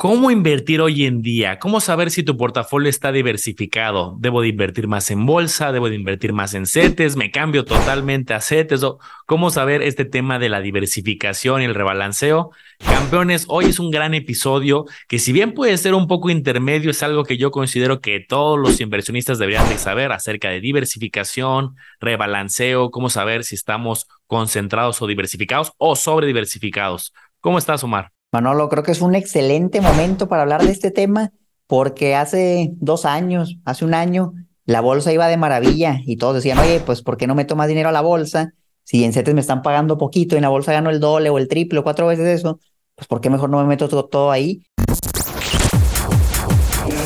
¿Cómo invertir hoy en día? ¿Cómo saber si tu portafolio está diversificado? ¿Debo de invertir más en bolsa? ¿Debo de invertir más en CETES? ¿Me cambio totalmente a CETES? ¿Cómo saber este tema de la diversificación y el rebalanceo? Campeones, hoy es un gran episodio que si bien puede ser un poco intermedio, es algo que yo considero que todos los inversionistas deberían de saber acerca de diversificación, rebalanceo, cómo saber si estamos concentrados o diversificados o sobre diversificados. ¿Cómo estás, Omar? Manolo, creo que es un excelente momento para hablar de este tema porque hace dos años, hace un año, la bolsa iba de maravilla y todos decían, oye, pues ¿por qué no meto más dinero a la bolsa? Si en CETES me están pagando poquito y en la bolsa gano el doble o el triple o cuatro veces eso, pues ¿por qué mejor no me meto todo, todo ahí?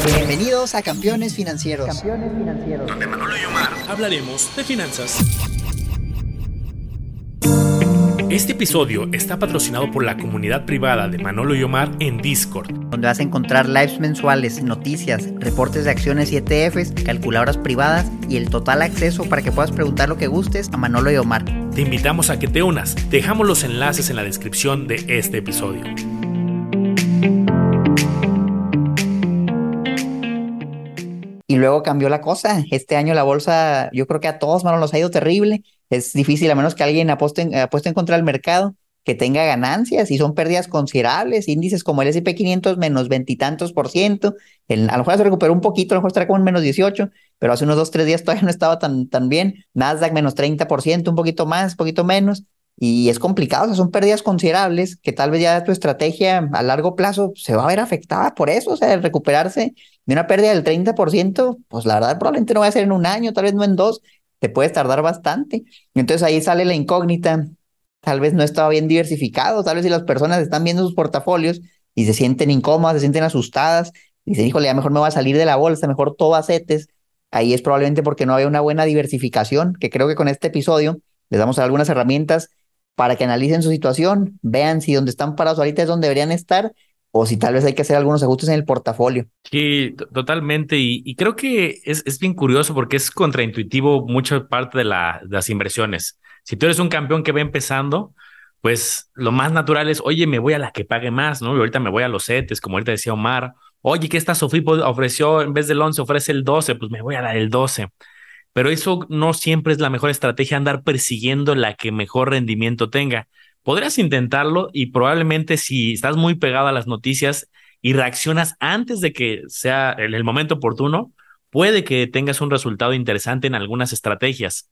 Bienvenidos a Campeones Financieros. Campeones Financieros. Donde Manolo y Omar hablaremos de finanzas. Este episodio está patrocinado por la comunidad privada de Manolo y Omar en Discord, donde vas a encontrar lives mensuales, noticias, reportes de acciones y ETFs, calculadoras privadas y el total acceso para que puedas preguntar lo que gustes a Manolo y Omar. Te invitamos a que te unas. Dejamos los enlaces en la descripción de este episodio. Y luego cambió la cosa. Este año la bolsa, yo creo que a todos, mano, nos ha ido terrible. Es difícil, a menos que alguien apueste, en contra del mercado, que tenga ganancias y son pérdidas considerables. Índices como el SP 500 menos veintitantos por ciento. a lo mejor se recuperó un poquito, a lo mejor estará como en menos 18, pero hace unos dos, tres días todavía no estaba tan, tan bien. Nasdaq menos 30 por ciento, un poquito más, un poquito menos. Y es complicado, o sea, son pérdidas considerables que tal vez ya tu estrategia a largo plazo se va a ver afectada por eso, o sea, el recuperarse de una pérdida del 30%, pues la verdad probablemente no va a ser en un año, tal vez no en dos, te puedes tardar bastante. Entonces ahí sale la incógnita, tal vez no estaba bien diversificado, tal vez si las personas están viendo sus portafolios y se sienten incómodas, se sienten asustadas, y dicen, híjole, ya mejor me va a salir de la bolsa, mejor todo a ahí es probablemente porque no había una buena diversificación, que creo que con este episodio les damos algunas herramientas para que analicen su situación, vean si donde están parados ahorita es donde deberían estar o si tal vez hay que hacer algunos ajustes en el portafolio. Sí, totalmente. Y, creo que es, es, bien curioso porque es contraintuitivo mucha parte de, la, de, las inversiones. Si tú eres un campeón que va empezando, pues lo más natural es, oye, me voy a la que pague más, ¿no? Y ahorita me voy a los CETES, como ahorita decía Omar. Oye, que esta Sofipo ofreció, en vez del 11, ofrece el 12, pues me voy a la del 12. Pero eso no siempre es la mejor estrategia, andar persiguiendo la que mejor rendimiento tenga podrías intentarlo y probablemente si estás muy pegado a las noticias y reaccionas antes de que sea el, momento oportuno, puede que tengas un resultado interesante en algunas estrategias.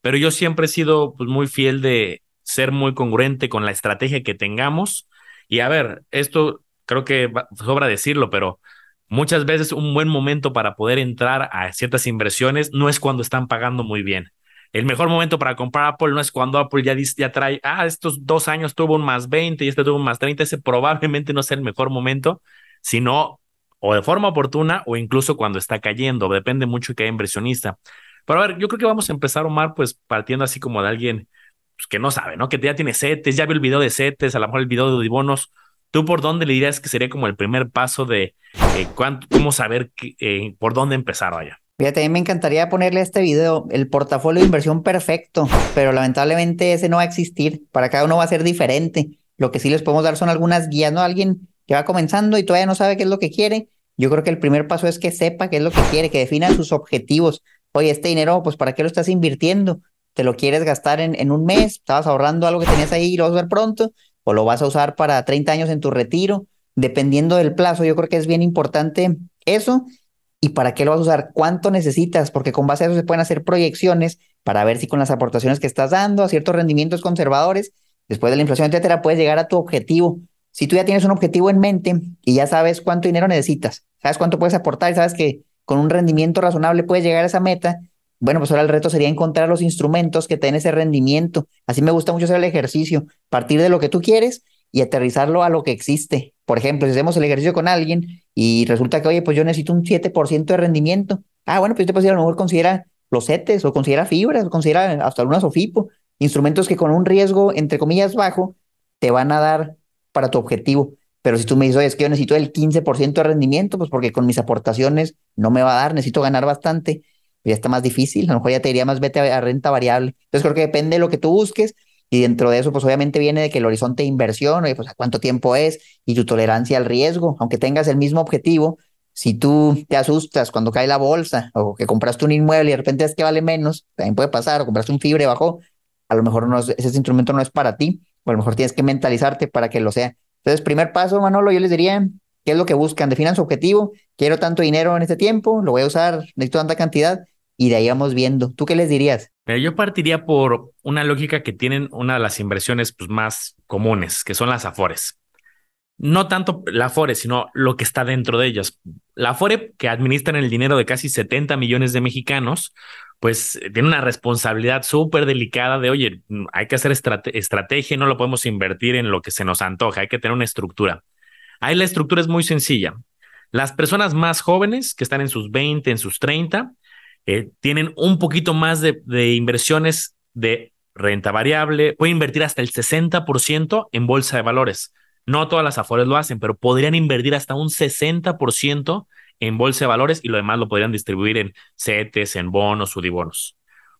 Pero yo siempre he sido pues, muy fiel de ser muy congruente con la estrategia que tengamos. Y a ver, esto creo que sobra decirlo, pero muchas veces un buen momento para poder entrar a ciertas inversiones no es cuando están pagando muy bien el mejor momento para comprar Apple no es cuando Apple ya, trae, ah, estos dos años tuvo un más 20 y este tuvo un más 30, ese probablemente no sea el mejor momento, sino o de forma oportuna o incluso cuando está cayendo, depende mucho de que haya inversionista. Pero a ver, yo creo que vamos a empezar, Omar, pues partiendo así como de alguien pues, que no sabe, ¿no? Que ya tiene setes, ya vio el video de setes, a lo mejor el video de Udibonos. ¿Tú por dónde le dirías que sería como el primer paso de eh, cuánto, cómo saber eh, por dónde empezar allá? Fíjate, me encantaría ponerle a este video el portafolio de inversión perfecto, pero lamentablemente ese no va a existir. Para cada uno va a ser diferente. Lo que sí les podemos dar son algunas guías, ¿no? Alguien que va comenzando y todavía no sabe qué es lo que quiere. Yo creo que el primer paso es que sepa qué es lo que quiere, que defina sus objetivos. Oye, este dinero, pues, ¿para qué lo estás invirtiendo? ¿Te lo quieres gastar en, en un mes? ¿Estabas ahorrando algo que tenías ahí y lo vas a ver pronto? ¿O lo vas a usar para 30 años en tu retiro? Dependiendo del plazo, yo creo que es bien importante eso y para qué lo vas a usar, cuánto necesitas, porque con base a eso se pueden hacer proyecciones para ver si con las aportaciones que estás dando a ciertos rendimientos conservadores, después de la inflación, etcétera, puedes llegar a tu objetivo. Si tú ya tienes un objetivo en mente y ya sabes cuánto dinero necesitas, sabes cuánto puedes aportar y sabes que con un rendimiento razonable puedes llegar a esa meta, bueno, pues ahora el reto sería encontrar los instrumentos que te den ese rendimiento. Así me gusta mucho hacer el ejercicio, partir de lo que tú quieres y aterrizarlo a lo que existe. Por ejemplo, si hacemos el ejercicio con alguien y resulta que, oye, pues yo necesito un 7% de rendimiento. Ah, bueno, pues puedo decir, a lo mejor considera los CETES o considera fibras o considera hasta algunas OFIPO, instrumentos que con un riesgo, entre comillas, bajo, te van a dar para tu objetivo. Pero si tú me dices, oye, es que yo necesito el 15% de rendimiento, pues porque con mis aportaciones no me va a dar, necesito ganar bastante, ya está más difícil, a lo mejor ya te diría más vete a renta variable. Entonces creo que depende de lo que tú busques Y dentro de eso, pues obviamente viene de que el horizonte de inversión, pues a cuánto tiempo es y tu tolerancia al riesgo, aunque tengas el mismo objetivo, si tú te asustas cuando cae la bolsa o que compraste un inmueble y de repente es que vale menos, también puede pasar, o compraste un fibre bajo, a lo mejor no ese instrumento no es para ti, o a lo mejor tienes que mentalizarte para que lo sea. Entonces, primer paso, Manolo, yo les diría, ¿qué es lo que buscan? Definan su objetivo, quiero tanto dinero en este tiempo, lo voy a usar, necesito tanta cantidad, y de ahí vamos viendo. ¿Tú qué les dirías? Pero yo partiría por una lógica que tienen una de las inversiones pues, más comunes, que son las Afores. No tanto la Afore, sino lo que está dentro de ellas. La Afore, que administran el dinero de casi 70 millones de mexicanos, pues tiene una responsabilidad súper delicada de, oye, hay que hacer estrategia, no lo podemos invertir en lo que se nos antoja, hay que tener una estructura. Ahí la estructura es muy sencilla. Las personas más jóvenes, que están en sus 20, en sus 30, eh, tienen un poquito más de, inversiones de renta variable, pueden invertir hasta el 60% en bolsa de valores. No todas las Afores lo hacen, pero podrían invertir hasta un 60% en bolsa de valores y lo demás lo podrían distribuir en CETES, en bonos, dibonos.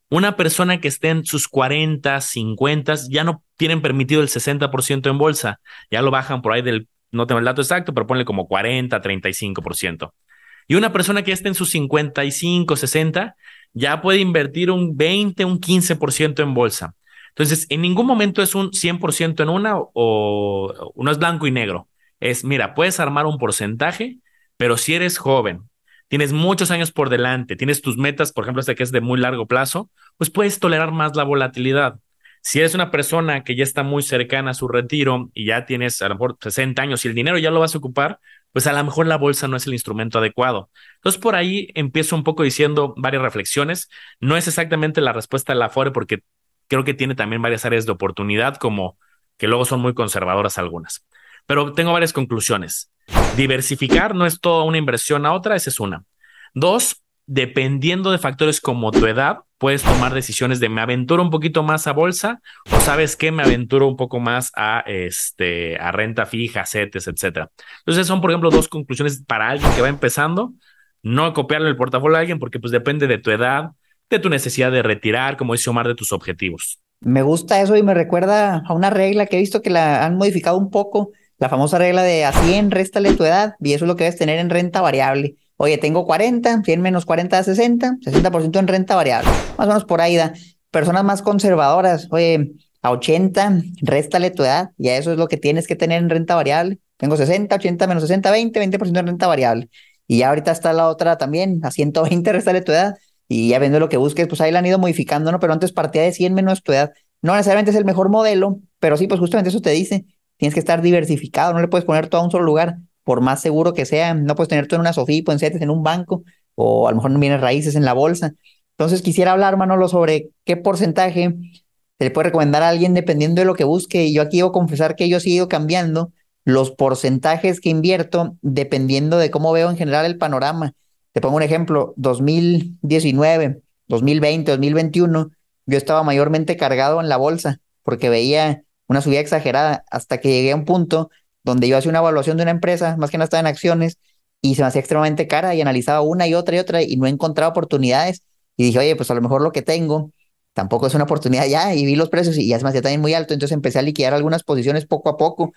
Una persona que esté en sus 40, 50, ya no tienen permitido el 60% en bolsa, ya lo bajan por ahí del, no tengo el dato exacto, pero ponle como 40, 35%. Y una persona que esté en sus 55, 60, ya puede invertir un 20, un 15% en bolsa. Entonces, en ningún momento es un 100% en una o uno es blanco y negro. Es, mira, puedes armar un porcentaje, pero si eres joven, tienes muchos años por delante, tienes tus metas, por ejemplo, esta que es de muy largo plazo, pues puedes tolerar más la volatilidad. Si eres una persona que ya está muy cercana a su retiro y ya tienes a lo mejor 60 años y el dinero ya lo vas a ocupar, pues a lo mejor la bolsa no es el instrumento adecuado. Entonces por ahí empiezo un poco diciendo varias reflexiones. No es exactamente la respuesta de la FORE porque creo que tiene también varias áreas de oportunidad como que luego son muy conservadoras algunas. Pero tengo varias conclusiones. Diversificar no es toda una inversión a otra, esa es una. Dos, dependiendo de factores como tu edad, puedes tomar decisiones de me aventuro un poquito más a bolsa o sabes que me aventuro un poco más a, este, a renta fija, CETES, etcétera. Entonces son, por ejemplo, dos conclusiones para alguien que va empezando. No copiarle el portafolio a alguien porque pues depende de tu edad, de tu necesidad de retirar, como dice Omar, de tus objetivos. Me gusta eso y me recuerda a una regla que he visto que la han modificado un poco, la famosa regla de a 100 réstale tu edad y eso es lo que debes tener en renta variable. Oye, tengo 40, 100 menos 40 da 60, 60% en renta variable. Más o menos por ahí da. Personas más conservadoras, oye, a 80, réstale tu edad y a eso es lo que tienes que tener en renta variable. Tengo 60, 80 menos 60, 20, 20% en renta variable. Y ya ahorita está la otra también, a 120, réstale tu edad. Y ya viendo lo que busques, pues ahí la han ido modificando, ¿no? Pero antes partía de 100 menos tu edad. No necesariamente es el mejor modelo, pero sí, pues justamente eso te dice. Tienes que estar diversificado, no le puedes poner todo a un solo lugar por más seguro que sea, no puedes tener tú en una SOFIPO, en CETES, en un banco, o a lo mejor no vienes raíces en la bolsa. Entonces quisiera hablar, Manolo, sobre qué porcentaje se le puede recomendar a alguien dependiendo de lo que busque. Y yo aquí debo confesar que yo he ido cambiando los porcentajes que invierto dependiendo de cómo veo en general el panorama. Te pongo un ejemplo, 2019, 2020, 2021, yo estaba mayormente cargado en la bolsa porque veía una subida exagerada hasta que llegué a un punto donde yo hacía una evaluación de una empresa, más que nada estaba en acciones, y se me hacía extremadamente cara y analizaba una y otra y otra y no encontraba oportunidades. Y dije, oye, pues a lo mejor lo que tengo tampoco es una oportunidad ya. Y vi los precios y ya se me hacía también muy alto. Entonces empecé a liquidar algunas posiciones poco a poco.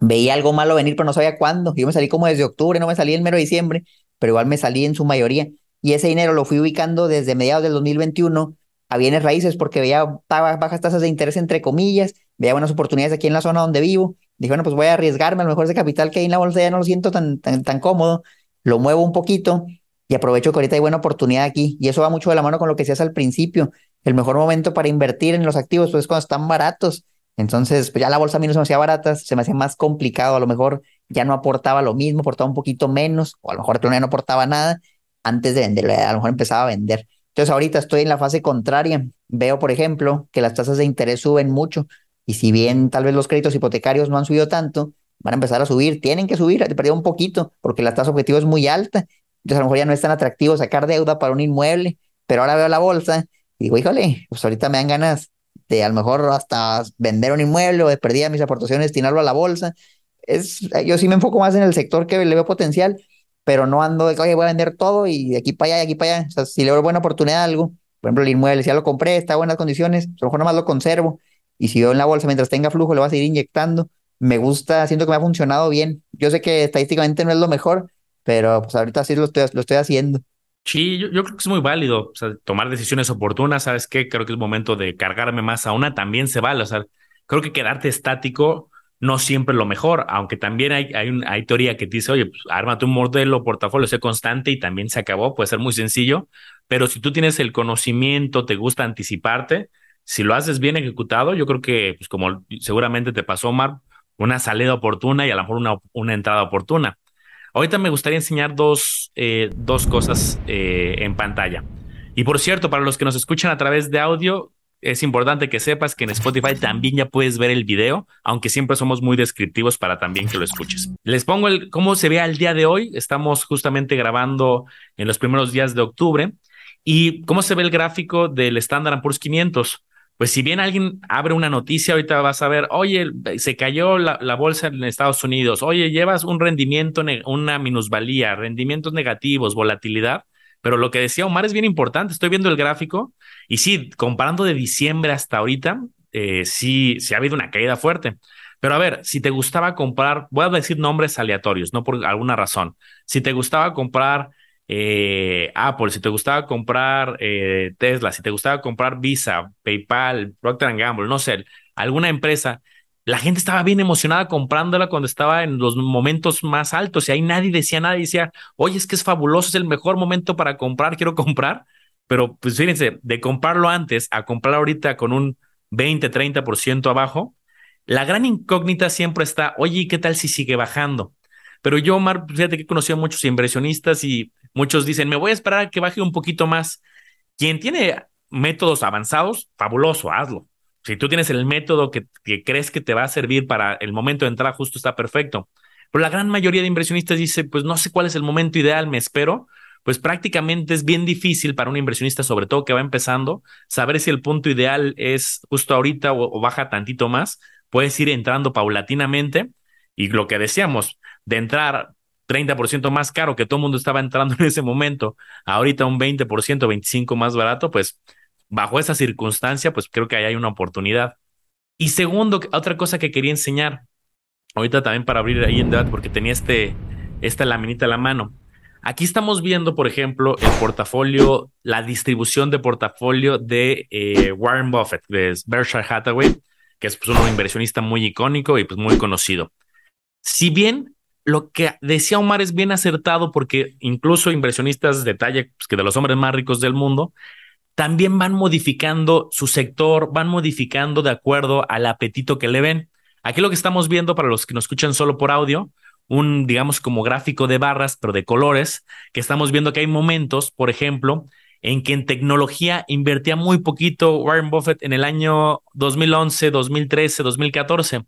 Veía algo malo venir, pero no sabía cuándo. Yo me salí como desde octubre, no me salí en mero diciembre, pero igual me salí en su mayoría. Y ese dinero lo fui ubicando desde mediados del 2021 a bienes raíces porque veía bajas tasas de interés, entre comillas, veía buenas oportunidades aquí en la zona donde vivo Dije, bueno, pues voy a arriesgarme, a lo mejor ese capital que hay en la bolsa ya no lo siento tan, tan, cómodo, lo muevo un poquito y aprovecho que ahorita hay buena oportunidad aquí. Y eso va mucho de la mano con lo que decías al principio. El mejor momento para invertir en los activos pues, es cuando están baratos. Entonces, pues ya la bolsa a mí no se me hacía barata, se me hacía más complicado. A lo mejor ya no aportaba lo mismo, aportaba un poquito menos, o a lo mejor ya no aportaba nada antes de vender, a lo mejor empezaba a vender. Entonces, ahorita estoy en la fase contraria. Veo, por ejemplo, que las tasas de interés suben mucho. Y si bien tal vez los créditos hipotecarios no han subido tanto, van a empezar a subir, tienen que subir, perdido un poquito, porque la tasa objetivo es muy alta. Entonces a lo mejor ya no es tan atractivo sacar deuda para un inmueble, pero ahora veo la bolsa y digo, híjole, pues ahorita me dan ganas de a lo mejor hasta vender un inmueble o de perder mis aportaciones, destinarlo a la bolsa. Es, yo sí me enfoco más en el sector que le veo potencial, pero no ando de que, oye, voy a vender todo y de aquí para allá, de aquí para allá. O sea, si le veo buena oportunidad a algo, por ejemplo, el inmueble, si ya lo compré, está en buenas condiciones, a lo mejor nomás lo conservo y si veo en la bolsa mientras tenga flujo, lo voy a seguir inyectando. Me gusta, siento que me ha funcionado bien. Yo sé que estadísticamente no es lo mejor, pero pues ahorita sí lo estoy, lo estoy haciendo. Sí, yo, creo que es muy válido o sea, tomar decisiones oportunas. ¿Sabes qué? Creo que es momento de cargarme más a una. También se vale. O sea, creo que quedarte estático no siempre es lo mejor, aunque también hay, hay, un, hay teoría que dice, oye, pues, ármate un modelo, portafolio, sé constante y también se acabó. Puede ser muy sencillo, pero si tú tienes el conocimiento, te gusta anticiparte, si lo haces bien ejecutado, yo creo que, pues como seguramente te pasó, Omar, una salida oportuna y a lo mejor una, una entrada oportuna. Ahorita me gustaría enseñar dos, eh, dos cosas eh, en pantalla. Y por cierto, para los que nos escuchan a través de audio, es importante que sepas que en Spotify también ya puedes ver el video, aunque siempre somos muy descriptivos para también que lo escuches. Les pongo el, cómo se ve al día de hoy. Estamos justamente grabando en los primeros días de octubre. ¿Y cómo se ve el gráfico del Standard Poor's 500? Pues si bien alguien abre una noticia, ahorita vas a ver, oye, se cayó la, bolsa en Estados Unidos, oye, llevas un rendimiento, una minusvalía, rendimientos negativos, volatilidad, pero lo que decía Omar es bien importante, estoy viendo el gráfico y sí, comparando de diciembre hasta ahorita, eh, sí, sí ha habido una caída fuerte. Pero a ver, si te gustaba comprar, voy a decir nombres aleatorios, no por alguna razón, si te gustaba comprar eh, Apple, si te gustaba comprar eh, Tesla, si te gustaba comprar Visa, PayPal, Procter Gamble, no sé, alguna empresa, la gente estaba bien emocionada comprándola cuando estaba en los momentos más altos y ahí nadie decía nada decía, oye, es que es fabuloso, es el mejor momento para comprar, quiero comprar. Pero pues fíjense, de comprarlo antes a comprar ahorita con un 20, 30% abajo, la gran incógnita siempre está, oye, ¿qué tal si sigue bajando? Pero yo, Omar, fíjate que he conocido a muchos inversionistas y Muchos dicen, me voy a esperar a que baje un poquito más. Quien tiene métodos avanzados, fabuloso, hazlo. Si tú tienes el método que, crees que te va a servir para el momento de entrar, justo está perfecto. Pero la gran mayoría de inversionistas dice, pues no sé cuál es el momento ideal, me espero. Pues prácticamente es bien difícil para un inversionista, sobre todo que va empezando, saber si el punto ideal es justo ahorita o baja tantito más. Puedes ir entrando paulatinamente. Y lo que decíamos, de entrar 30% más caro que todo el mundo estaba entrando en ese momento, ahorita un 20%, 25% más barato, pues bajo esa circunstancia, pues creo que ahí hay una oportunidad. Y segundo, otra cosa que quería enseñar, ahorita también para abrir ahí en debate, porque tenía este, esta laminita a la mano. Aquí estamos viendo, por ejemplo, el portafolio, la distribución de portafolio de eh, Warren Buffett, de Berkshire Hathaway, que es pues, un inversionista muy icónico y pues muy conocido. Si bien lo que decía Omar es bien acertado porque incluso inversionistas de talla, pues, que de los hombres más ricos del mundo, también van modificando su sector, van modificando de acuerdo al apetito que le ven. Aquí lo que estamos viendo para los que nos escuchan solo por audio, un, digamos, como gráfico de barras, pero de colores, que estamos viendo que hay momentos, por ejemplo, en que en tecnología invertía muy poquito Warren Buffett en el año 2011, 2013, 2014.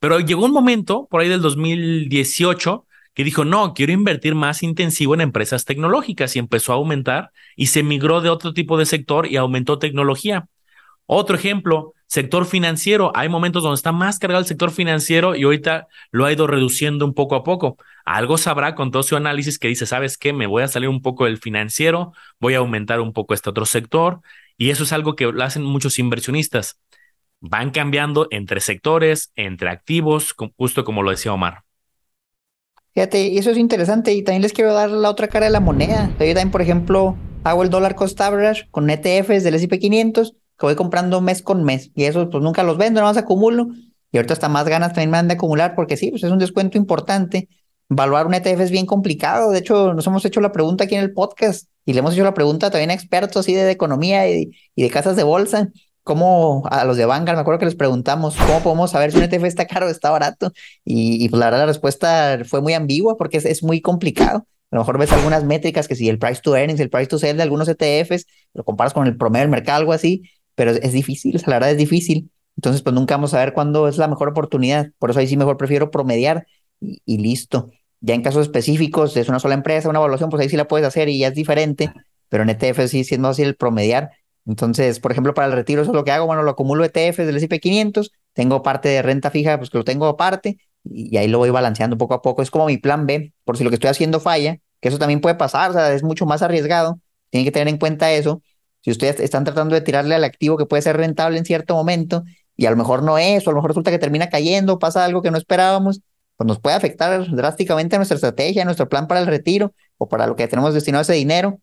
Pero llegó un momento, por ahí del 2018, que dijo, no, quiero invertir más intensivo en empresas tecnológicas y empezó a aumentar y se migró de otro tipo de sector y aumentó tecnología. Otro ejemplo, sector financiero. Hay momentos donde está más cargado el sector financiero y ahorita lo ha ido reduciendo un poco a poco. Algo sabrá con todo su análisis que dice, ¿sabes qué? Me voy a salir un poco del financiero, voy a aumentar un poco este otro sector. Y eso es algo que lo hacen muchos inversionistas van cambiando entre sectores, entre activos, justo como lo decía Omar. Fíjate, eso es interesante y también les quiero dar la otra cara de la moneda. Yo también, por ejemplo, hago el dólar cost average con ETFs del S&P 500 que voy comprando mes con mes y eso pues nunca los vendo, nada más acumulo y ahorita hasta más ganas también me han de acumular porque sí, pues es un descuento importante. Evaluar un ETF es bien complicado. De hecho, nos hemos hecho la pregunta aquí en el podcast y le hemos hecho la pregunta también a expertos así de, economía y, y de casas de bolsa cómo a los de Vanguard, me acuerdo que les preguntamos cómo podemos saber si un ETF está caro o está barato. Y, pues la verdad la respuesta fue muy ambigua porque es, muy complicado. A lo mejor ves algunas métricas que si el price to earnings, el price to sell de algunos ETFs, lo comparas con el promedio del mercado, algo así, pero es, difícil, la verdad es difícil. Entonces, pues nunca vamos a ver cuándo es la mejor oportunidad. Por eso ahí sí mejor prefiero promediar y, y listo. Ya en casos específicos, es una sola empresa, una evaluación, pues ahí sí la puedes hacer y ya es diferente, pero en ETF sí, sí es más fácil promediar entonces, por ejemplo, para el retiro, eso es lo que hago. Bueno, lo acumulo ETFs del S&P 500, tengo parte de renta fija, pues que lo tengo aparte, y, ahí lo voy balanceando poco a poco. Es como mi plan B, por si lo que estoy haciendo falla, que eso también puede pasar, o sea, es mucho más arriesgado. Tienen que tener en cuenta eso. Si ustedes están tratando de tirarle al activo que puede ser rentable en cierto momento y a lo mejor no es, o a lo mejor resulta que termina cayendo, pasa algo que no esperábamos, pues nos puede afectar drásticamente a nuestra estrategia, a nuestro plan para el retiro o para lo que tenemos destinado ese dinero.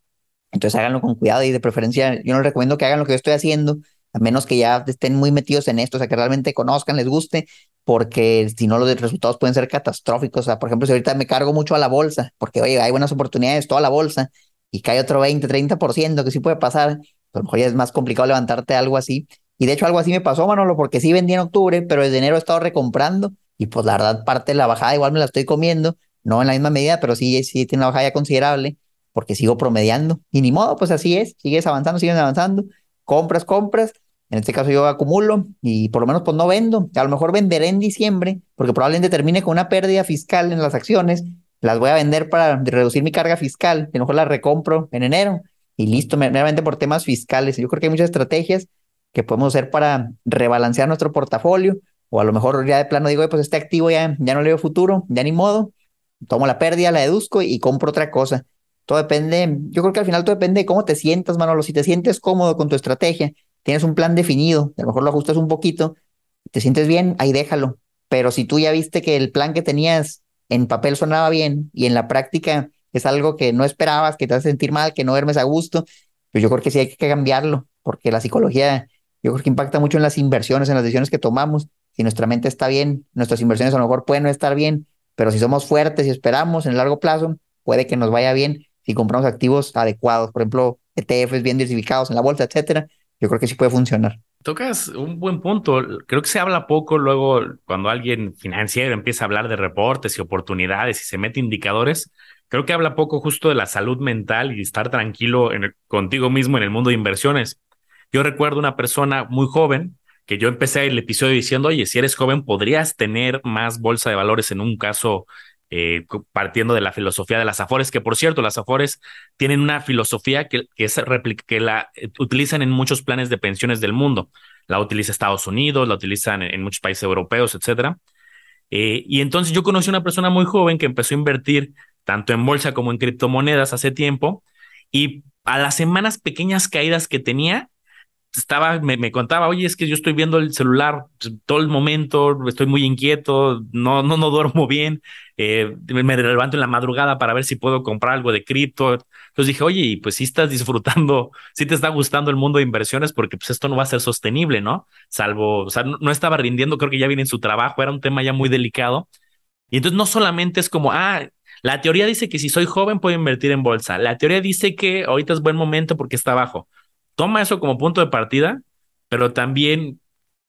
Entonces háganlo con cuidado y de preferencia yo no les recomiendo que hagan lo que yo estoy haciendo, a menos que ya estén muy metidos en esto, o sea, que realmente conozcan, les guste, porque si no los resultados pueden ser catastróficos. O sea, por ejemplo, si ahorita me cargo mucho a la bolsa, porque oye, hay buenas oportunidades, toda la bolsa, y cae otro 20, 30%, que sí puede pasar, pues, a lo mejor ya es más complicado levantarte algo así. Y de hecho algo así me pasó, Manolo, porque sí vendí en octubre, pero desde enero he estado recomprando y pues la verdad parte de la bajada igual me la estoy comiendo, no en la misma medida, pero sí, sí tiene una bajada ya considerable porque sigo promediando. Y ni modo, pues así es, sigues avanzando, sigues avanzando, compras, compras. En este caso yo acumulo y por lo menos pues no vendo. A lo mejor venderé en diciembre porque probablemente termine con una pérdida fiscal en las acciones. Las voy a vender para reducir mi carga fiscal. A lo mejor las recompro en enero y listo, meramente por temas fiscales. Yo creo que hay muchas estrategias que podemos hacer para rebalancear nuestro portafolio o a lo mejor ya de plano digo, pues este activo ya, ya no le veo futuro, ya ni modo, tomo la pérdida, la deduzco y compro otra cosa. Todo depende, yo creo que al final todo depende de cómo te sientas, Manolo. Si te sientes cómodo con tu estrategia, tienes un plan definido, a lo mejor lo ajustas un poquito, te sientes bien, ahí déjalo. Pero si tú ya viste que el plan que tenías en papel sonaba bien y en la práctica es algo que no esperabas, que te hace sentir mal, que no duermes a gusto, pues yo creo que sí hay que cambiarlo, porque la psicología yo creo que impacta mucho en las inversiones, en las decisiones que tomamos. Si nuestra mente está bien, nuestras inversiones a lo mejor pueden no estar bien, pero si somos fuertes y esperamos en el largo plazo, puede que nos vaya bien si compramos activos adecuados, por ejemplo, ETFs bien diversificados en la bolsa, etcétera, yo creo que sí puede funcionar. Tocas un buen punto. Creo que se habla poco luego cuando alguien financiero empieza a hablar de reportes y oportunidades y se mete indicadores. Creo que habla poco justo de la salud mental y estar tranquilo contigo mismo en el mundo de inversiones. Yo recuerdo una persona muy joven que yo empecé el episodio diciendo, oye, si eres joven, podrías tener más bolsa de valores en un caso eh, partiendo de la filosofía de las Afores, que por cierto, las Afores tienen una filosofía que, que, es que la eh, utilizan en muchos planes de pensiones del mundo. La utiliza Estados Unidos, la utilizan en, muchos países europeos, etcétera. Eh, y entonces yo conocí a una persona muy joven que empezó a invertir tanto en bolsa como en criptomonedas hace tiempo y a las semanas pequeñas caídas que tenía, estaba, me, contaba, oye, es que yo estoy viendo el celular todo el momento, estoy muy inquieto, no, no, no duermo bien, eh, me levanto en la madrugada para ver si puedo comprar algo de cripto. Entonces dije, oye, pues si estás disfrutando, si te está gustando el mundo de inversiones, porque pues esto no va a ser sostenible, ¿no? Salvo, o sea, no, estaba rindiendo, creo que ya viene en su trabajo, era un tema ya muy delicado. Y entonces no solamente es como, ah, la teoría dice que si soy joven puedo invertir en bolsa. La teoría dice que ahorita es buen momento porque está bajo toma eso como punto de partida, pero también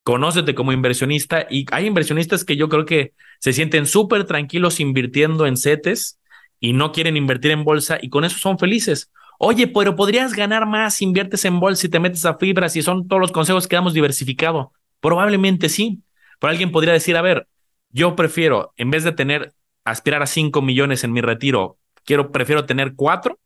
conócete como inversionista y hay inversionistas que yo creo que se sienten súper tranquilos invirtiendo en CETES y no quieren invertir en bolsa y con eso son felices. Oye, pero podrías ganar más si inviertes en bolsa y te metes a fibras y son todos los consejos que damos diversificado. Probablemente sí. Pero alguien podría decir, a ver, yo prefiero, en vez de tener, aspirar a 5 millones en mi retiro, quiero, prefiero tener 4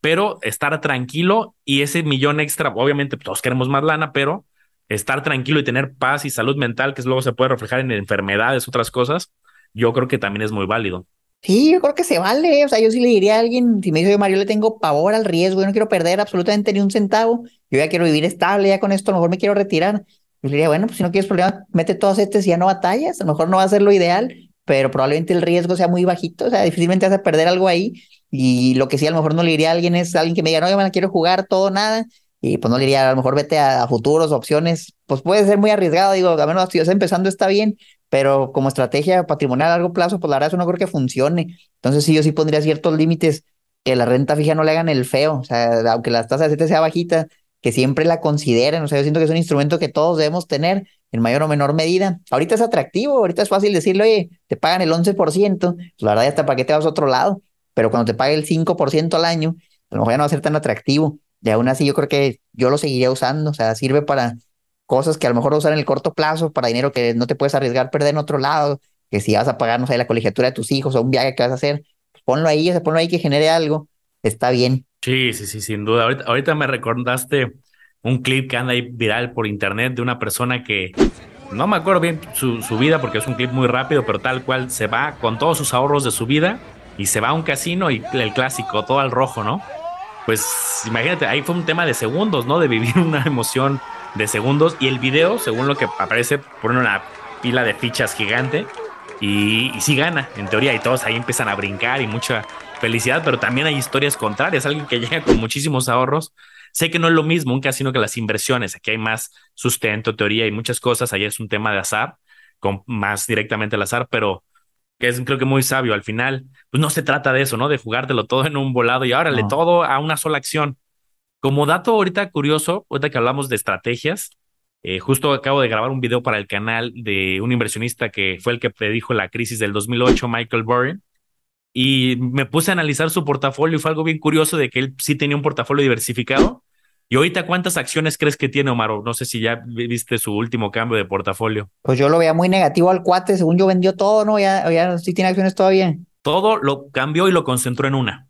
pero estar tranquilo y ese millón extra, obviamente todos queremos más lana, pero estar tranquilo y tener paz y salud mental, que luego se puede reflejar en enfermedades, otras cosas, yo creo que también es muy válido. Sí, yo creo que se vale. O sea, yo sí le diría a alguien, si me dice, Mario, le tengo pavor al riesgo, yo no quiero perder absolutamente ni un centavo, yo ya quiero vivir estable, ya con esto a lo mejor me quiero retirar. Yo le diría, bueno, pues si no quieres problema, mete todos estos y ya no batallas, a lo mejor no va a ser lo ideal, pero probablemente el riesgo sea muy bajito, o sea, difícilmente vas a perder algo ahí y lo que sí a lo mejor no le diría a alguien es alguien que me diga, no, yo me quiero jugar todo, nada. Y pues no le diría, a lo mejor vete a, futuros, opciones. Pues puede ser muy arriesgado, digo, a menos si estás empezando está bien, pero como estrategia patrimonial a largo plazo, pues la verdad eso no creo que funcione. Entonces sí, yo sí pondría ciertos límites que la renta fija no le hagan el feo. O sea, aunque la tasa de CT sea bajita, que siempre la consideren. O sea, yo siento que es un instrumento que todos debemos tener en mayor o menor medida. Ahorita es atractivo, ahorita es fácil decirle, oye, te pagan el 11%, pues la verdad ya está para que te vas a otro lado pero cuando te pague el 5% al año, a lo mejor ya no va a ser tan atractivo. Y aún así yo creo que yo lo seguiría usando, o sea, sirve para cosas que a lo mejor usar en el corto plazo, para dinero que no te puedes arriesgar perder en otro lado, que si vas a pagar, no sé, la colegiatura de tus hijos o un viaje que vas a hacer, pues ponlo ahí, o sea, ponlo ahí que genere algo, está bien. Sí, sí, sí, sin duda. Ahorita me recordaste un clip que anda ahí viral por internet de una persona que no me acuerdo bien su, su, vida porque es un clip muy rápido, pero tal cual se va con todos sus ahorros de su vida y se va a un casino y el clásico, todo al rojo, ¿no? Pues imagínate, ahí fue un tema de segundos, ¿no? De vivir una emoción de segundos y el video, según lo que aparece, pone una pila de fichas gigante y, y sí gana, en teoría, y todos ahí empiezan a brincar y mucha felicidad, pero también hay historias contrarias, alguien que llega con muchísimos ahorros. Sé que no es lo mismo un casino que las inversiones, aquí hay más sustento, teoría y muchas cosas, ahí es un tema de azar, con más directamente el azar, pero que es creo que muy sabio al final, pues no se trata de eso, ¿no? De jugártelo todo en un volado y órale, todo a una sola acción. Como dato ahorita curioso, ahorita que hablamos de estrategias, eh, justo acabo de grabar un video para el canal de un inversionista que fue el que predijo la crisis del 2008, Michael Burry, y me puse a analizar su portafolio y fue algo bien curioso de que él sí tenía un portafolio diversificado. Y ahorita, ¿cuántas acciones crees que tiene Omar? No sé si ya viste su último cambio de portafolio. Pues yo lo veía muy negativo al cuate, según yo vendió todo, ¿no? Ya, ya sí tiene acciones todavía. Todo lo cambió y lo concentró en una.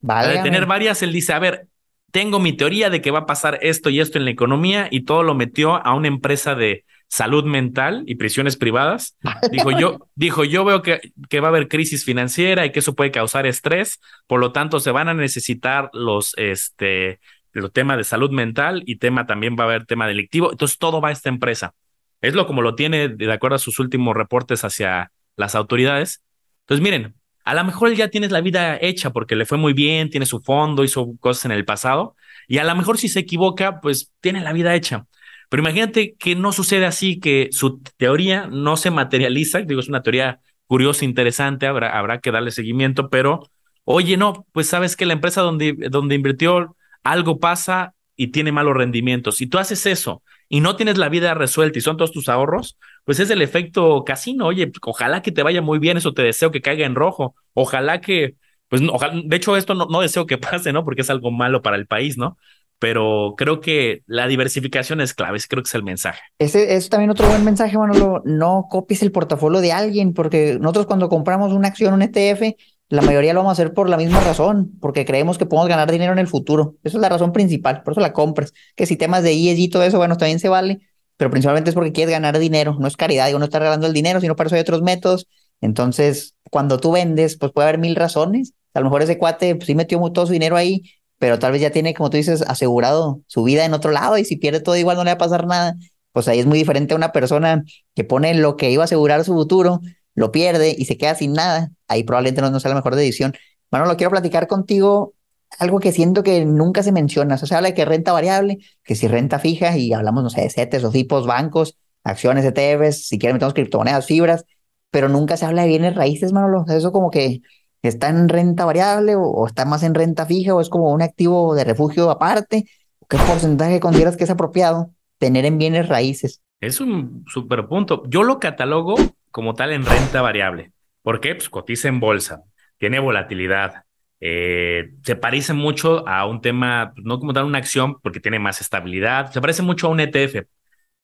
Vale. Tener varias, él dice, a ver, tengo mi teoría de que va a pasar esto y esto en la economía y todo lo metió a una empresa de salud mental y prisiones privadas. Dijo yo, dijo yo veo que, que va a haber crisis financiera y que eso puede causar estrés, por lo tanto se van a necesitar los, este, los temas de salud mental y tema también va a haber tema delictivo. Entonces todo va a esta empresa. Es lo como lo tiene de acuerdo a sus últimos reportes hacia las autoridades. Entonces miren, a lo mejor él ya tienes la vida hecha porque le fue muy bien, tiene su fondo, hizo cosas en el pasado, y a lo mejor si se equivoca, pues tiene la vida hecha. Pero imagínate que no sucede así, que su teoría no se materializa, digo, es una teoría curiosa, interesante, habrá, habrá que darle seguimiento, pero oye, no, pues sabes que la empresa donde, donde invirtió algo pasa y tiene malos rendimientos. Y tú haces eso y no tienes la vida resuelta y son todos tus ahorros, pues es el efecto casino. Oye, ojalá que te vaya muy bien, eso te deseo que caiga en rojo. Ojalá que, pues, ojalá, de hecho, esto no, no deseo que pase, ¿no? Porque es algo malo para el país, ¿no? Pero creo que la diversificación es clave, creo que es el mensaje. Ese es también otro buen mensaje, bueno, no copies el portafolio de alguien, porque nosotros cuando compramos una acción, un ETF, la mayoría lo vamos a hacer por la misma razón, porque creemos que podemos ganar dinero en el futuro. Esa es la razón principal, por eso la compras. Que si temas de ESG y todo eso, bueno, también se vale, pero principalmente es porque quieres ganar dinero, no es caridad, digo, no está regalando el dinero, sino para eso hay otros métodos. Entonces, cuando tú vendes, pues puede haber mil razones. A lo mejor ese cuate pues, sí metió todo su dinero ahí, pero tal vez ya tiene, como tú dices, asegurado su vida en otro lado y si pierde todo igual no le va a pasar nada. Pues ahí es muy diferente a una persona que pone lo que iba a asegurar su futuro, lo pierde y se queda sin nada. Ahí probablemente no, sea la mejor decisión. Bueno, lo quiero platicar contigo algo que siento que nunca se menciona. O sea, se habla de que renta variable, que si renta fija y hablamos, no sé, de CETES o tipos, bancos, acciones, ETFs, si quieren metemos criptomonedas, fibras, pero nunca se habla de bienes raíces, Manolo. Eso como que ¿Está en renta variable o, está más en renta fija o es como un activo de refugio aparte? ¿Qué porcentaje consideras que es apropiado tener en bienes raíces? Es un super punto. Yo lo catalogo como tal en renta variable. ¿Por qué? Pues cotiza en bolsa, tiene volatilidad, eh, se parece mucho a un tema, no como tal una acción, porque tiene más estabilidad, se parece mucho a un ETF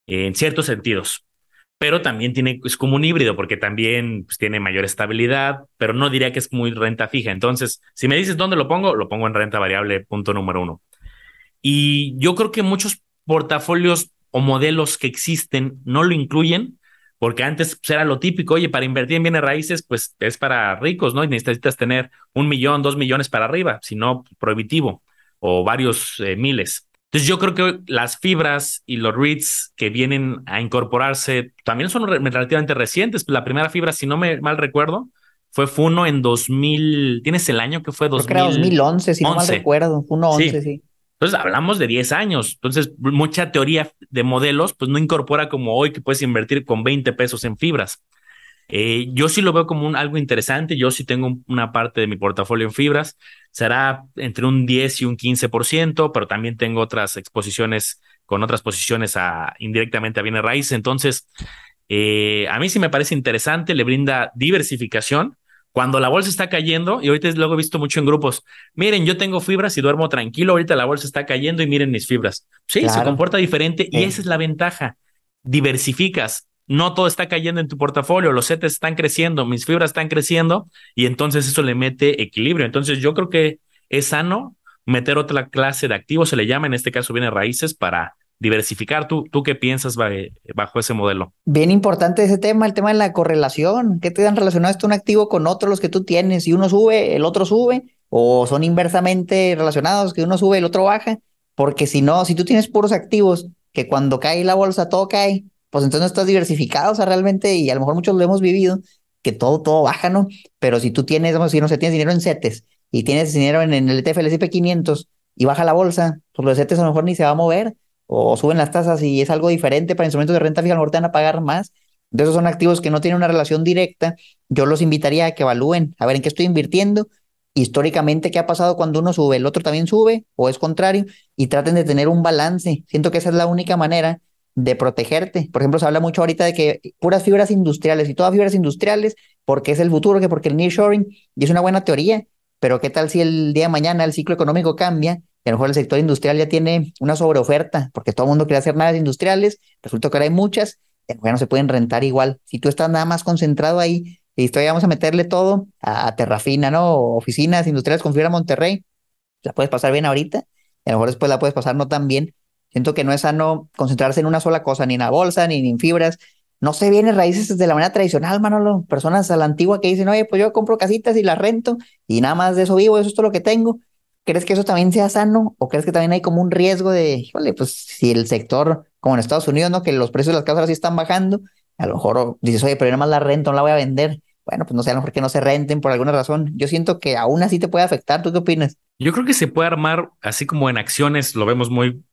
en ciertos sentidos pero también tiene, es como un híbrido porque también pues, tiene mayor estabilidad, pero no diría que es muy renta fija. Entonces, si me dices dónde lo pongo, lo pongo en renta variable, punto número uno. Y yo creo que muchos portafolios o modelos que existen no lo incluyen, porque antes pues, era lo típico, oye, para invertir en bienes raíces, pues es para ricos, ¿no? Y necesitas tener un millón, dos millones para arriba, si no, prohibitivo, o varios eh, miles. Entonces yo creo que las fibras y los REITs que vienen a incorporarse también son relativamente recientes. La primera fibra, si no me mal recuerdo, fue Funo en 2000. ¿Tienes el año que fue? 2000, creo que era 2011, si no mal recuerdo. Funo 11, sí. Entonces hablamos de 10 años. Entonces mucha teoría de modelos pues no incorpora como hoy que puedes invertir con 20 pesos en fibras. Eh, yo sí lo veo como un, algo interesante. Yo sí tengo una parte de mi portafolio en fibras. Será entre un 10 y un 15%, pero también tengo otras exposiciones con otras posiciones a, indirectamente a bienes raíces. Entonces, eh, a mí sí me parece interesante, le brinda diversificación. Cuando la bolsa está cayendo, y ahorita luego he visto mucho en grupos, miren, yo tengo fibras y duermo tranquilo, ahorita la bolsa está cayendo y miren mis fibras. Sí, se comporta diferente y esa es la ventaja. Diversificas, no todo está cayendo en tu portafolio, los CETES están creciendo, mis fibras están creciendo y entonces eso le mete equilibrio. Entonces yo creo que es sano meter otra clase de activos, se le llama, en este caso viene raíces, para diversificar. ¿Tú, tú qué piensas bajo ese modelo? Bien importante ese tema, el tema de la correlación. ¿Qué te dan relacionado esto un activo con otro, los que tú tienes? Si uno sube, el otro sube, o son inversamente relacionados, que uno sube, el otro baja. Porque si no, si tú tienes puros activos que cuando cae la bolsa todo cae, pues entonces no estás diversificado, o sea, realmente, y a lo mejor muchos lo hemos vivido, que todo, todo baja, ¿no? Pero si tú tienes, vamos a decir, no sé, tienes dinero en CETES y tienes dinero en, el ETF, el S&P 500 y baja la bolsa, pues los CETES a lo mejor ni se va a mover o suben las tasas y es algo diferente para instrumentos de renta fija, a lo mejor te van a pagar más. De esos son activos que no tienen una relación directa. Yo los invitaría a que evalúen, a ver en qué estoy invirtiendo, históricamente qué ha pasado cuando uno sube, el otro también sube o es contrario y traten de tener un balance. Siento que esa es la única manera de protegerte. Por ejemplo, se habla mucho ahorita de que puras fibras industriales y todas fibras industriales porque es el futuro, que porque el nearshoring y es una buena teoría, pero qué tal si el día de mañana el ciclo económico cambia y a lo mejor el sector industrial ya tiene una sobreoferta, porque todo el mundo quiere hacer naves industriales, resulta que ahora hay muchas, y no se pueden rentar igual. Si tú estás nada más concentrado ahí, y todavía vamos a meterle todo a, Terrafina, ¿no? oficinas industriales con fibra Monterrey, la puedes pasar bien ahorita, y a lo mejor después la puedes pasar no tan bien. Siento que no es sano concentrarse en una sola cosa, ni en la bolsa, ni en fibras. No se viene raíces de la manera tradicional, Manolo. Personas a la antigua que dicen, oye, pues yo compro casitas y las rento y nada más de eso vivo, eso es todo lo que tengo. ¿Crees que eso también sea sano? ¿O crees que también hay como un riesgo de, híjole, pues si el sector, como en Estados Unidos, ¿no? Que los precios de las casas así están bajando, a lo mejor dices, oye, pero nada más la rento, no la voy a vender. Bueno, pues no sé, a lo mejor que no se renten por alguna razón. Yo siento que aún así te puede afectar. ¿Tú qué opinas? Yo creo que se puede armar, así como en acciones, lo vemos muy,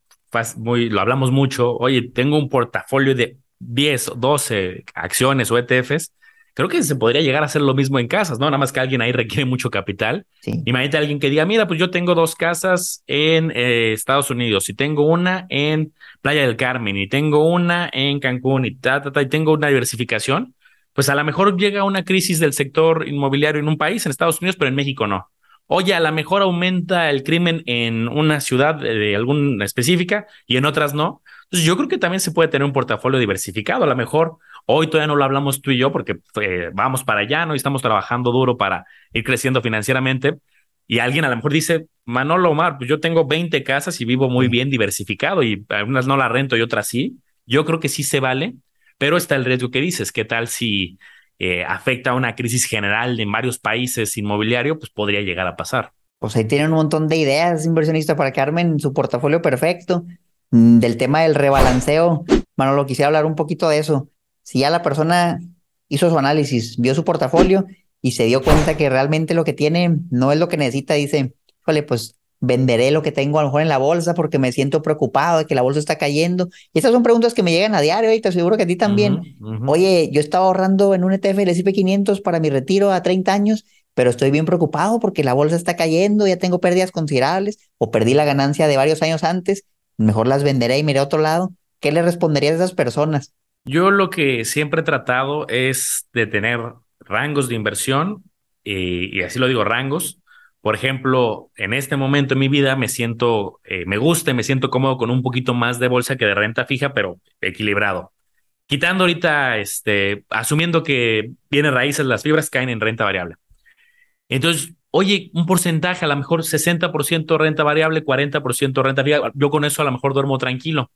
muy, lo hablamos mucho. Oye, tengo un portafolio de 10, 12 acciones o ETFs creo que se podría llegar a hacer lo mismo en casas, ¿no? Nada más que alguien ahí requiere mucho capital. Imagínate a alguien que diga, mira, pues yo tengo dos casas en eh, Estados Unidos y tengo una en Playa del Carmen y tengo una en Cancún y ta, ta, ta, y tengo una diversificación. Pues a lo mejor llega una crisis del sector inmobiliario en un país, en Estados Unidos, pero en México no. Oye, a lo mejor aumenta el crimen en una ciudad de alguna específica y en otras no. Entonces yo creo que también se puede tener un portafolio diversificado. A lo mejor Hoy todavía no lo hablamos tú y yo porque eh, vamos para allá, ¿no? Y estamos trabajando duro para ir creciendo financieramente. Y alguien a lo mejor dice, Manolo Omar, pues yo tengo 20 casas y vivo muy bien diversificado y algunas no las rento y otras sí. Yo creo que sí se vale, pero está el riesgo que dices. ¿Qué tal si eh, afecta a una crisis general en varios países inmobiliario? Pues podría llegar a pasar. Pues ahí tienen un montón de ideas, inversionistas, para que armen su portafolio perfecto. Mm, del tema del rebalanceo, Manolo, quisiera hablar un poquito de eso si ya la persona hizo su análisis, vio su portafolio y se dio cuenta que realmente lo que tiene no es lo que necesita, dice, híjole, pues venderé lo que tengo a lo mejor en la bolsa porque me siento preocupado de que la bolsa está cayendo. Y estas son preguntas que me llegan a diario y te aseguro que a ti también. Oye, yo estaba ahorrando en un ETF del S&P 500 para mi retiro a 30 años, pero estoy bien preocupado porque la bolsa está cayendo, ya tengo pérdidas considerables o perdí la ganancia de varios años antes, mejor las venderé y miré a otro lado. ¿Qué le responderías a esas personas? Yo lo que siempre he tratado es de tener rangos de inversión y, así lo digo, rangos. Por ejemplo, en este momento en mi vida me siento, eh, me gusta y me siento cómodo con un poquito más de bolsa que de renta fija, pero equilibrado. Quitando ahorita, este, asumiendo que viene raíces, las fibras caen en renta variable. Entonces, oye, un porcentaje, a lo mejor 60% renta variable, 40% renta fija, yo con eso a lo mejor duermo tranquilo.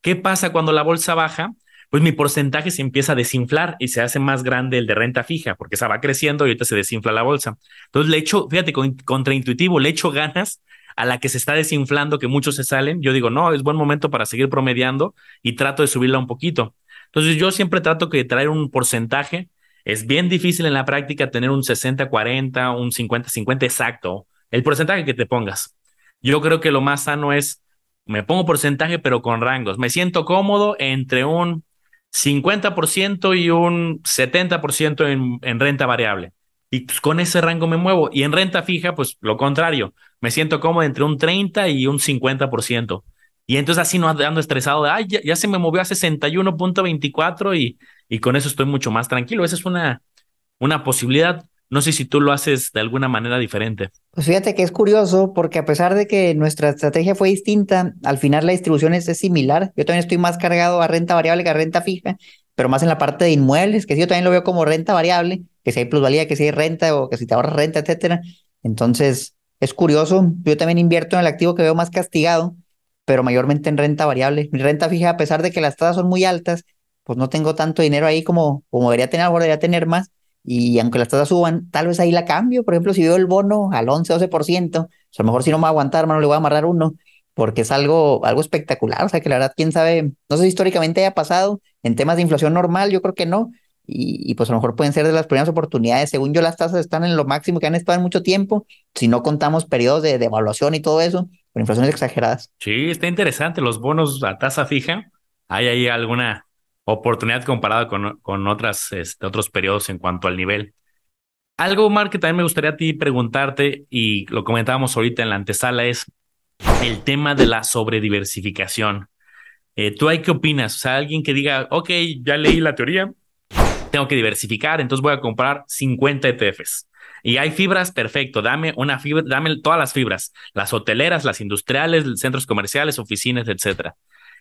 ¿Qué pasa cuando la bolsa baja? Pues mi porcentaje se empieza a desinflar y se hace más grande el de renta fija, porque esa va creciendo y ahorita se desinfla la bolsa. Entonces le echo, fíjate, contraintuitivo, le echo ganas a la que se está desinflando, que muchos se salen. Yo digo, no, es buen momento para seguir promediando y trato de subirla un poquito. Entonces yo siempre trato que traer un porcentaje. Es bien difícil en la práctica tener un 60-40, un 50-50 exacto, el porcentaje que te pongas. Yo creo que lo más sano es, me pongo porcentaje, pero con rangos. Me siento cómodo entre un 50% y un 70% en, en renta variable. Y pues, con ese rango me muevo. Y en renta fija, pues lo contrario. Me siento cómodo entre un 30 y un 50%. Y entonces así no ando estresado de, ay, ya, se me movió a 61.24 y, y con eso estoy mucho más tranquilo. Esa es una, una posibilidad. No sé si tú lo haces de alguna manera diferente. Pues fíjate que es curioso porque a pesar de que nuestra estrategia fue distinta, al final la distribución es, similar. Yo también estoy más cargado a renta variable que a renta fija, pero más en la parte de inmuebles, que sí, yo también lo veo como renta variable, que si hay plusvalía, que si hay renta o que si te ahorras renta, etcétera. Entonces, es curioso. Yo también invierto en el activo que veo más castigado, pero mayormente en renta variable. Mi renta fija, a pesar de que las tasas son muy altas, pues no tengo tanto dinero ahí como, como debería tener, ahora debería tener más y aunque las tasas suban, tal vez ahí la cambio. Por ejemplo, si veo el bono al 11, 12%, pues a lo mejor si no me va a aguantar, no le voy a amarrar uno. porque es algo, algo espectacular. O sea, que la verdad, quién sabe, no sé si históricamente haya pasado en temas de inflación normal, yo creo que no. Y, pues a lo mejor pueden ser de las primeras oportunidades. Según yo, las tasas están en lo máximo que han estado en mucho tiempo, si no contamos periodos de, de y todo eso, con inflaciones exageradas. Sí, está interesante. Los bonos a tasa fija, ¿hay ahí alguna oportunidad comparada con, con otras, este, otros periodos en cuanto al nivel? Algo, Mark, que también me gustaría a ti preguntarte, y lo comentábamos ahorita en la antesala, es el tema de la sobrediversificación. Eh, ¿Tú hay qué opinas? O sea, alguien que diga, ok, ya leí la teoría, tengo que diversificar, entonces voy a comprar 50 ETFs. Y hay fibras, perfecto, dame una fibra, dame todas las fibras, las hoteleras, las industriales, centros comerciales, oficinas, etcétera.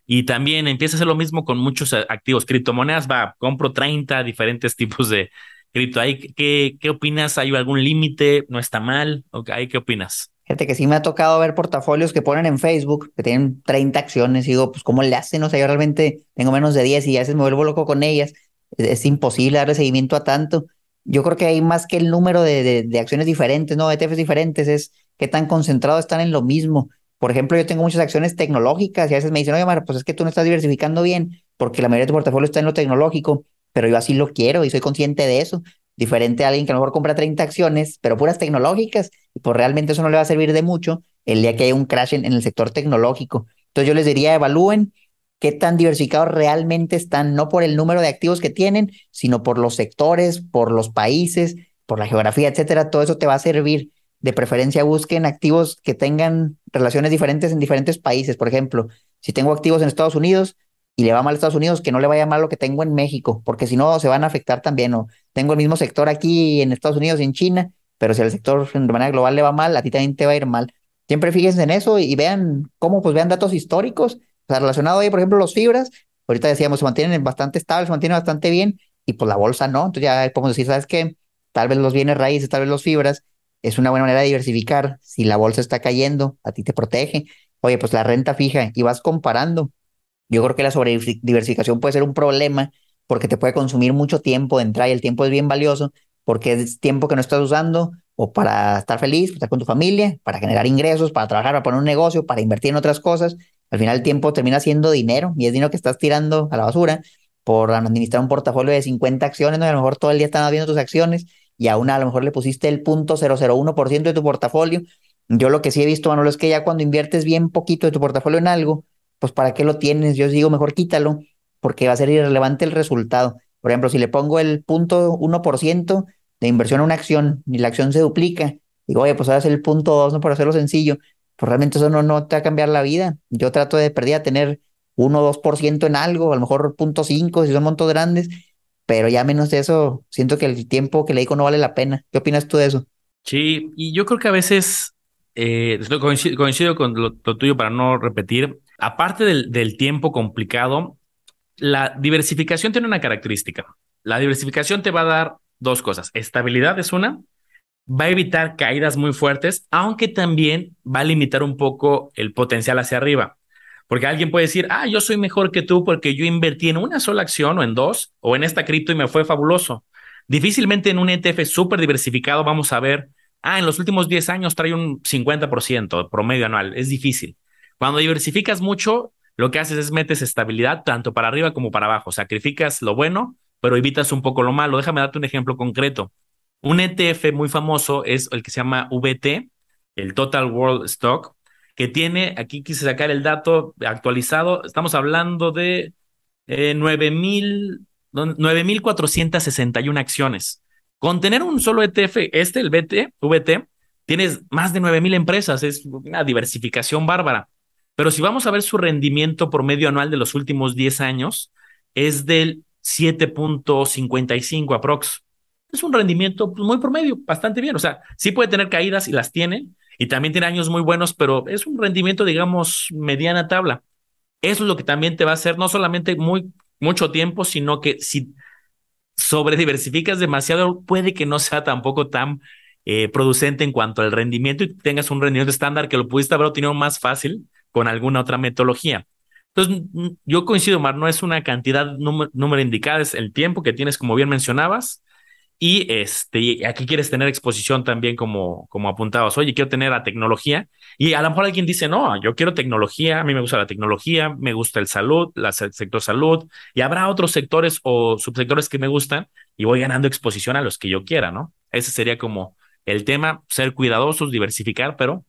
Y también empieza a hacer lo mismo con muchos activos, criptomonedas, va, compro 30 diferentes tipos de, cripto. ¿Qué, qué opinas? ¿Hay algún límite? ¿No está mal? Okay, ¿Qué opinas? Gente que sí me ha tocado ver portafolios que ponen en Facebook, que tienen 30 acciones, y digo, pues ¿cómo le hacen? O sea, yo realmente tengo menos de 10 y a veces me vuelvo loco con ellas. Es, imposible darle seguimiento a tanto. Yo creo que hay más que el número de, de, acciones diferentes, ¿no? ETFs diferentes, es qué tan concentrados están en lo mismo. Por ejemplo, yo tengo muchas acciones tecnológicas y a veces me dicen, oye, Mara, pues es que tú no estás diversificando bien porque la mayoría de tu portafolio está en lo tecnológico pero yo así lo quiero y soy consciente de eso. Diferente a alguien que a lo mejor compra 30 acciones, pero puras tecnológicas, y pues realmente eso no le va a servir de mucho el día que haya un crash en, el sector tecnológico. Entonces yo les diría, evalúen qué tan diversificados realmente están, no por el número de activos que tienen, sino por los sectores, por los países, por la geografía, etcétera. Todo eso te va a servir. De preferencia busquen activos que tengan relaciones diferentes en diferentes países. Por ejemplo, si tengo activos en Estados Unidos, y le va mal a Estados Unidos, que no le vaya mal lo que tengo en México, porque si no se van a afectar también. O tengo el mismo sector aquí en Estados Unidos y en China, pero si al sector de manera global le va mal, a ti también te va a ir mal. Siempre fíjense en eso y vean cómo, pues vean datos históricos, o sea, relacionado ahí, por ejemplo, los fibras, ahorita decíamos, se mantienen bastante estables, se mantienen bastante bien, y pues la bolsa no, entonces ya podemos decir, ¿sabes qué? Tal vez los bienes raíces, tal vez los fibras, es una buena manera de diversificar. Si la bolsa está cayendo, a ti te protege. Oye, pues la renta fija y vas comparando yo creo que la sobrediversificación puede ser un problema porque te puede consumir mucho tiempo de entrada y el tiempo es bien valioso porque es tiempo que no estás usando o para estar feliz, estar con tu familia, para generar ingresos, para trabajar, para poner un negocio, para invertir en otras cosas. Al final el tiempo termina siendo dinero y es dinero que estás tirando a la basura por administrar un portafolio de 50 acciones, ¿no? a lo mejor todo el día están viendo tus acciones y aún a lo mejor le pusiste el punto 001% de tu portafolio. Yo lo que sí he visto, Manolo, es que ya cuando inviertes bien poquito de tu portafolio en algo, pues ¿para qué lo tienes? Yo digo, mejor quítalo, porque va a ser irrelevante el resultado. Por ejemplo, si le pongo el punto 1% de inversión a una acción y la acción se duplica, digo, oye, pues ahora es el punto 2, ¿no? Por hacerlo sencillo, pues realmente eso no, no te va a cambiar la vida. Yo trato de perder a tener 1 o 2% en algo, a lo mejor punto 5 si son montos grandes, pero ya menos de eso, siento que el tiempo que le digo no vale la pena. ¿Qué opinas tú de eso? Sí, y yo creo que a veces eh, coincido, con lo, tuyo para no repetir aparte del, tiempo complicado, la diversificación tiene una característica. La diversificación te va a dar dos cosas. Estabilidad es una, va a evitar caídas muy fuertes, aunque también va a limitar un poco el potencial hacia arriba. Porque alguien puede decir, ah, yo soy mejor que tú porque yo invertí en una sola acción o en dos, o en esta cripto y me fue fabuloso. Difícilmente en un ETF súper diversificado vamos a ver, ah, en los últimos 10 años trae un 50% promedio anual. Es difícil. Cuando diversificas mucho, lo que haces es metes estabilidad tanto para arriba como para abajo. Sacrificas lo bueno, pero evitas un poco lo malo. Déjame darte un ejemplo concreto. Un ETF muy famoso es el que se llama VT, el Total World Stock, que tiene, aquí quise sacar el dato actualizado, estamos hablando de eh, 9.461 acciones. Con tener un solo ETF, este, el VT, VT, tienes más de 9.000 empresas, es una diversificación bárbara. Pero si vamos a ver su rendimiento promedio anual de los últimos 10 años, es del 7.55 aprox. Es un rendimiento pues, muy promedio, bastante bien. O sea, sí puede tener caídas y las tiene, y también tiene años muy buenos, pero es un rendimiento, digamos, mediana tabla. Eso es lo que también te va a hacer no solamente muy, mucho tiempo, sino que si sobrediversificas demasiado, puede que no sea tampoco tan eh, producente en cuanto al rendimiento y tengas un rendimiento estándar que lo pudiste haber obtenido más fácil con alguna otra metodología. Entonces, yo coincido, Mar, no es una cantidad número, indicada, es el tiempo que tienes, como bien mencionabas, Y este, aquí quieres tener exposición también como, como apuntabas, oye, quiero tener la tecnología. Y a lo mejor alguien dice, no, yo quiero tecnología, a mí me gusta la tecnología, me gusta el salud, el sector salud, y habrá otros sectores o subsectores que me gustan y voy ganando exposición a los que yo quiera, ¿no? Ese sería como el tema, ser cuidadosos, diversificar, pero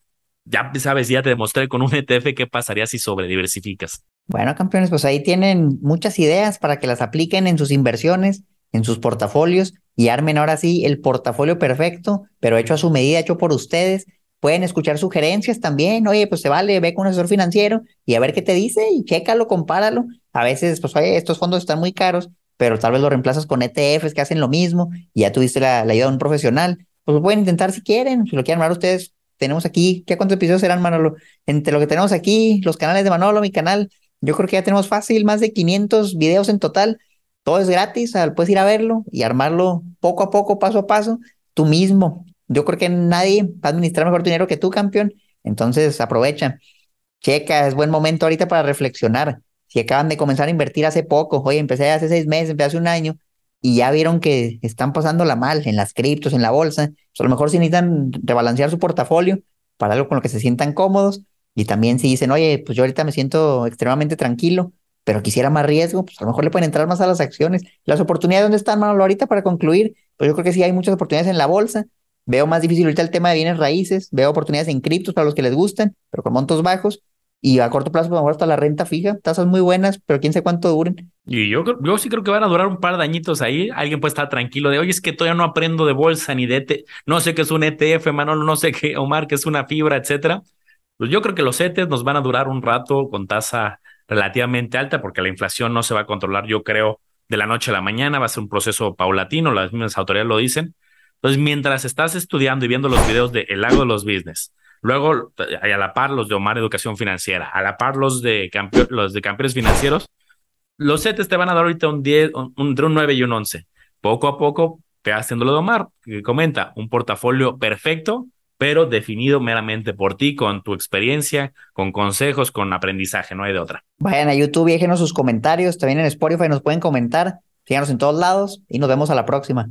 ya sabes, ya te demostré con un ETF qué pasaría si sobrediversificas. Bueno, campeones, pues ahí tienen muchas ideas para que las apliquen en sus inversiones, en sus portafolios y armen ahora sí el portafolio perfecto, pero hecho a su medida, hecho por ustedes. Pueden escuchar sugerencias también. Oye, pues se vale, ve con un asesor financiero y a ver qué te dice y chécalo, compáralo. A veces, pues, oye, estos fondos están muy caros, pero tal vez lo reemplazas con ETFs que hacen lo mismo y ya tuviste la, ayuda de un profesional. Pues pueden intentar si quieren, si lo quieren armar ustedes. Tenemos aquí, ¿qué cuántos episodios serán, Manolo? Entre lo que tenemos aquí, los canales de Manolo, mi canal, yo creo que ya tenemos fácil más de 500 videos en total todo es gratis, puedes ir a verlo y armarlo poco a poco, paso a paso, tú mismo. Yo creo que nadie va a administrar mejor dinero que tú, campeón. Entonces, aprovecha. Checa, es buen momento ahorita para reflexionar. Si acaban de comenzar a invertir hace poco, oye, empecé hace seis meses, empecé hace un año, y ya vieron que están pasándola mal en las criptos, en la bolsa, pues a lo mejor si necesitan rebalancear su portafolio para algo con lo que se sientan cómodos, y también si dicen, oye, pues yo ahorita me siento extremadamente tranquilo, pero quisiera más riesgo, pues a lo mejor le pueden entrar más a las acciones. Las oportunidades, ¿dónde están, Manolo? Ahorita para concluir, pues yo creo que sí hay muchas oportunidades en la bolsa. Veo más difícil ahorita el tema de bienes raíces, veo oportunidades en criptos para los que les gustan, pero con montos bajos. Y a corto plazo, pues, a lo mejor hasta la renta fija, tasas muy buenas, pero quién sabe cuánto duren. Y yo, yo sí creo que van a durar un par de añitos ahí. Alguien puede estar tranquilo de, oye, es que todavía no aprendo de bolsa ni de, ET no sé qué es un ETF, Manolo, no sé qué, Omar, qué es una fibra, etcétera. Pues yo creo que los ETs nos van a durar un rato con tasa relativamente alta porque la inflación no se va a controlar, yo creo, de la noche a la mañana, va a ser un proceso paulatino, las mismas autoridades lo dicen. Entonces, mientras estás estudiando y viendo los videos de El Lago de los Business, luego a la par los de Omar Educación Financiera, a la par los de, los de campeones financieros, los CETES te van a dar ahorita un 10, entre un 9 y un 11. Poco a poco, te haciéndolo de Omar, que comenta, un portafolio perfecto pero definido meramente por ti, con tu experiencia, con consejos, con aprendizaje, no hay de otra. Vayan a YouTube y déjenos sus comentarios, también en Spotify nos pueden comentar, síganos en todos lados y nos vemos a la próxima.